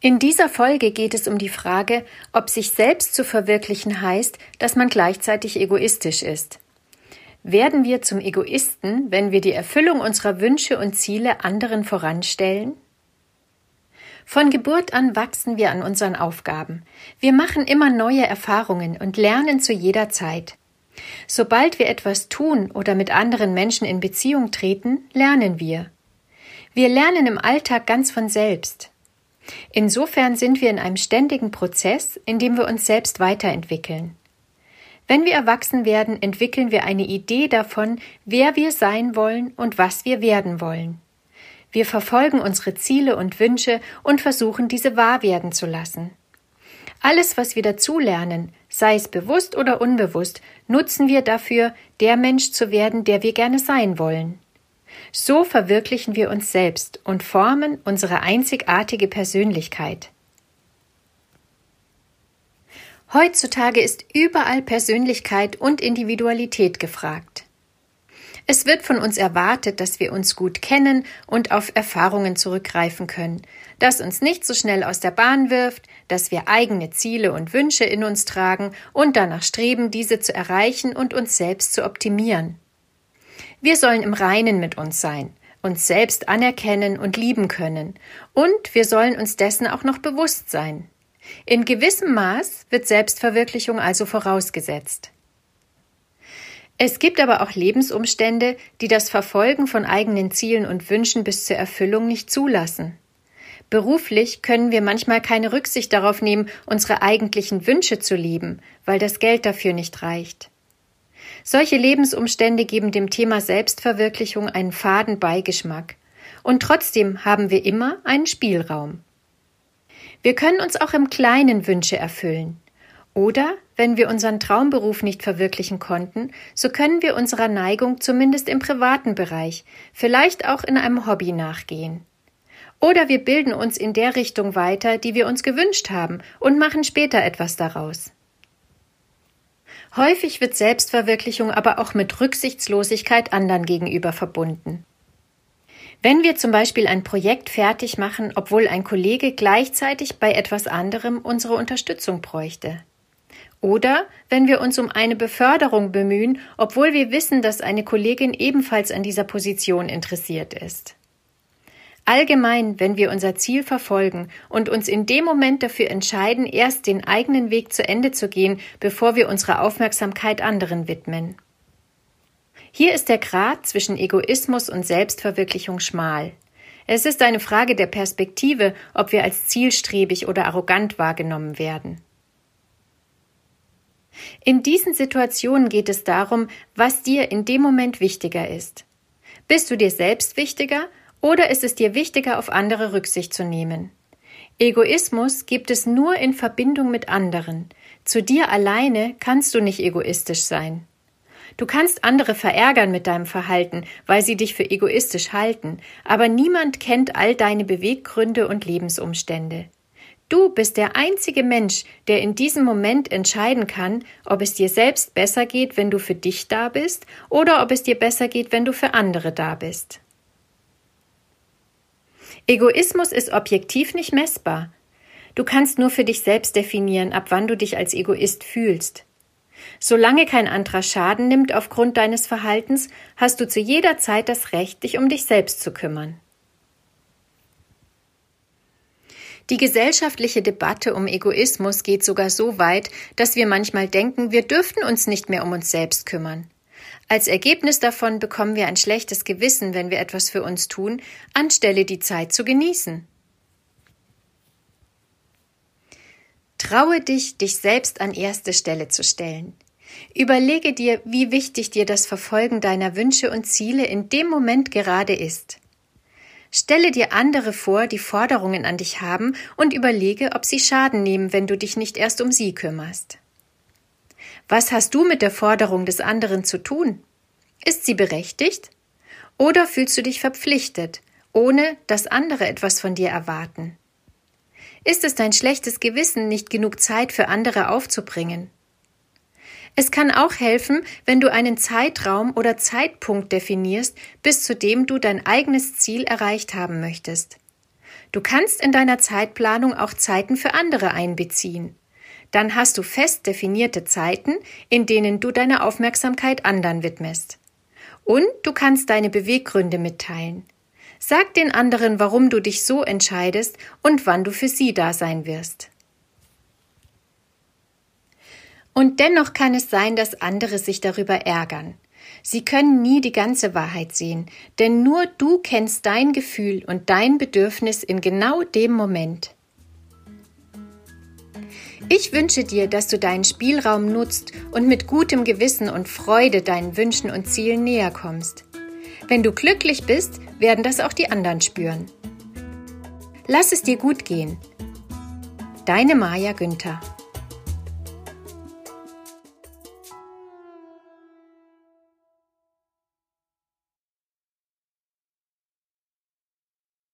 In dieser Folge geht es um die Frage, ob sich selbst zu verwirklichen heißt, dass man gleichzeitig egoistisch ist. Werden wir zum Egoisten, wenn wir die Erfüllung unserer Wünsche und Ziele anderen voranstellen? Von Geburt an wachsen wir an unseren Aufgaben. Wir machen immer neue Erfahrungen und lernen zu jeder Zeit. Sobald wir etwas tun oder mit anderen Menschen in Beziehung treten, lernen wir. Wir lernen im Alltag ganz von selbst. Insofern sind wir in einem ständigen Prozess, in dem wir uns selbst weiterentwickeln. Wenn wir erwachsen werden, entwickeln wir eine Idee davon, wer wir sein wollen und was wir werden wollen. Wir verfolgen unsere Ziele und Wünsche und versuchen, diese wahr werden zu lassen. Alles, was wir dazulernen, sei es bewusst oder unbewusst, nutzen wir dafür, der Mensch zu werden, der wir gerne sein wollen. So verwirklichen wir uns selbst und formen unsere einzigartige Persönlichkeit. Heutzutage ist überall Persönlichkeit und Individualität gefragt. Es wird von uns erwartet, dass wir uns gut kennen und auf Erfahrungen zurückgreifen können, dass uns nicht so schnell aus der Bahn wirft, dass wir eigene Ziele und Wünsche in uns tragen und danach streben, diese zu erreichen und uns selbst zu optimieren. Wir sollen im Reinen mit uns sein, uns selbst anerkennen und lieben können, und wir sollen uns dessen auch noch bewusst sein. In gewissem Maß wird Selbstverwirklichung also vorausgesetzt. Es gibt aber auch Lebensumstände, die das Verfolgen von eigenen Zielen und Wünschen bis zur Erfüllung nicht zulassen. Beruflich können wir manchmal keine Rücksicht darauf nehmen, unsere eigentlichen Wünsche zu leben, weil das Geld dafür nicht reicht. Solche Lebensumstände geben dem Thema Selbstverwirklichung einen faden Beigeschmack. Und trotzdem haben wir immer einen Spielraum. Wir können uns auch im Kleinen Wünsche erfüllen. Oder, wenn wir unseren Traumberuf nicht verwirklichen konnten, so können wir unserer Neigung zumindest im privaten Bereich, vielleicht auch in einem Hobby nachgehen. Oder wir bilden uns in der Richtung weiter, die wir uns gewünscht haben, und machen später etwas daraus. Häufig wird Selbstverwirklichung aber auch mit Rücksichtslosigkeit anderen gegenüber verbunden. Wenn wir zum Beispiel ein Projekt fertig machen, obwohl ein Kollege gleichzeitig bei etwas anderem unsere Unterstützung bräuchte. Oder wenn wir uns um eine Beförderung bemühen, obwohl wir wissen, dass eine Kollegin ebenfalls an dieser Position interessiert ist. Allgemein, wenn wir unser Ziel verfolgen und uns in dem Moment dafür entscheiden, erst den eigenen Weg zu Ende zu gehen, bevor wir unsere Aufmerksamkeit anderen widmen. Hier ist der Grad zwischen Egoismus und Selbstverwirklichung schmal. Es ist eine Frage der Perspektive, ob wir als zielstrebig oder arrogant wahrgenommen werden. In diesen Situationen geht es darum, was dir in dem Moment wichtiger ist. Bist du dir selbst wichtiger oder ist es dir wichtiger, auf andere Rücksicht zu nehmen? Egoismus gibt es nur in Verbindung mit anderen. Zu dir alleine kannst du nicht egoistisch sein. Du kannst andere verärgern mit deinem Verhalten, weil sie dich für egoistisch halten, aber niemand kennt all deine Beweggründe und Lebensumstände. Du bist der einzige Mensch, der in diesem Moment entscheiden kann, ob es dir selbst besser geht, wenn du für dich da bist, oder ob es dir besser geht, wenn du für andere da bist. Egoismus ist objektiv nicht messbar. Du kannst nur für dich selbst definieren, ab wann du dich als Egoist fühlst. Solange kein anderer Schaden nimmt aufgrund deines Verhaltens, hast du zu jeder Zeit das Recht, dich um dich selbst zu kümmern. Die gesellschaftliche Debatte um Egoismus geht sogar so weit, dass wir manchmal denken, wir dürften uns nicht mehr um uns selbst kümmern. Als Ergebnis davon bekommen wir ein schlechtes Gewissen, wenn wir etwas für uns tun, anstelle die Zeit zu genießen. Traue dich, dich selbst an erste Stelle zu stellen. Überlege dir, wie wichtig dir das Verfolgen deiner Wünsche und Ziele in dem Moment gerade ist. Stelle dir andere vor, die Forderungen an dich haben und überlege, ob sie Schaden nehmen, wenn du dich nicht erst um sie kümmerst. Was hast du mit der Forderung des anderen zu tun? Ist sie berechtigt? Oder fühlst du dich verpflichtet, ohne dass andere etwas von dir erwarten? Ist es dein schlechtes Gewissen, nicht genug Zeit für andere aufzubringen? Es kann auch helfen, wenn du einen Zeitraum oder Zeitpunkt definierst, bis zu dem du dein eigenes Ziel erreicht haben möchtest. Du kannst in deiner Zeitplanung auch Zeiten für andere einbeziehen. Dann hast du fest definierte Zeiten, in denen du deine Aufmerksamkeit anderen widmest. Und du kannst deine Beweggründe mitteilen. Sag den anderen, warum du dich so entscheidest und wann du für sie da sein wirst. Und dennoch kann es sein, dass andere sich darüber ärgern. Sie können nie die ganze Wahrheit sehen, denn nur du kennst dein Gefühl und dein Bedürfnis in genau dem Moment. Ich wünsche dir, dass du deinen Spielraum nutzt und mit gutem Gewissen und Freude deinen Wünschen und Zielen näher kommst. Wenn du glücklich bist, werden das auch die anderen spüren. Lass es dir gut gehen. Deine Maja Günther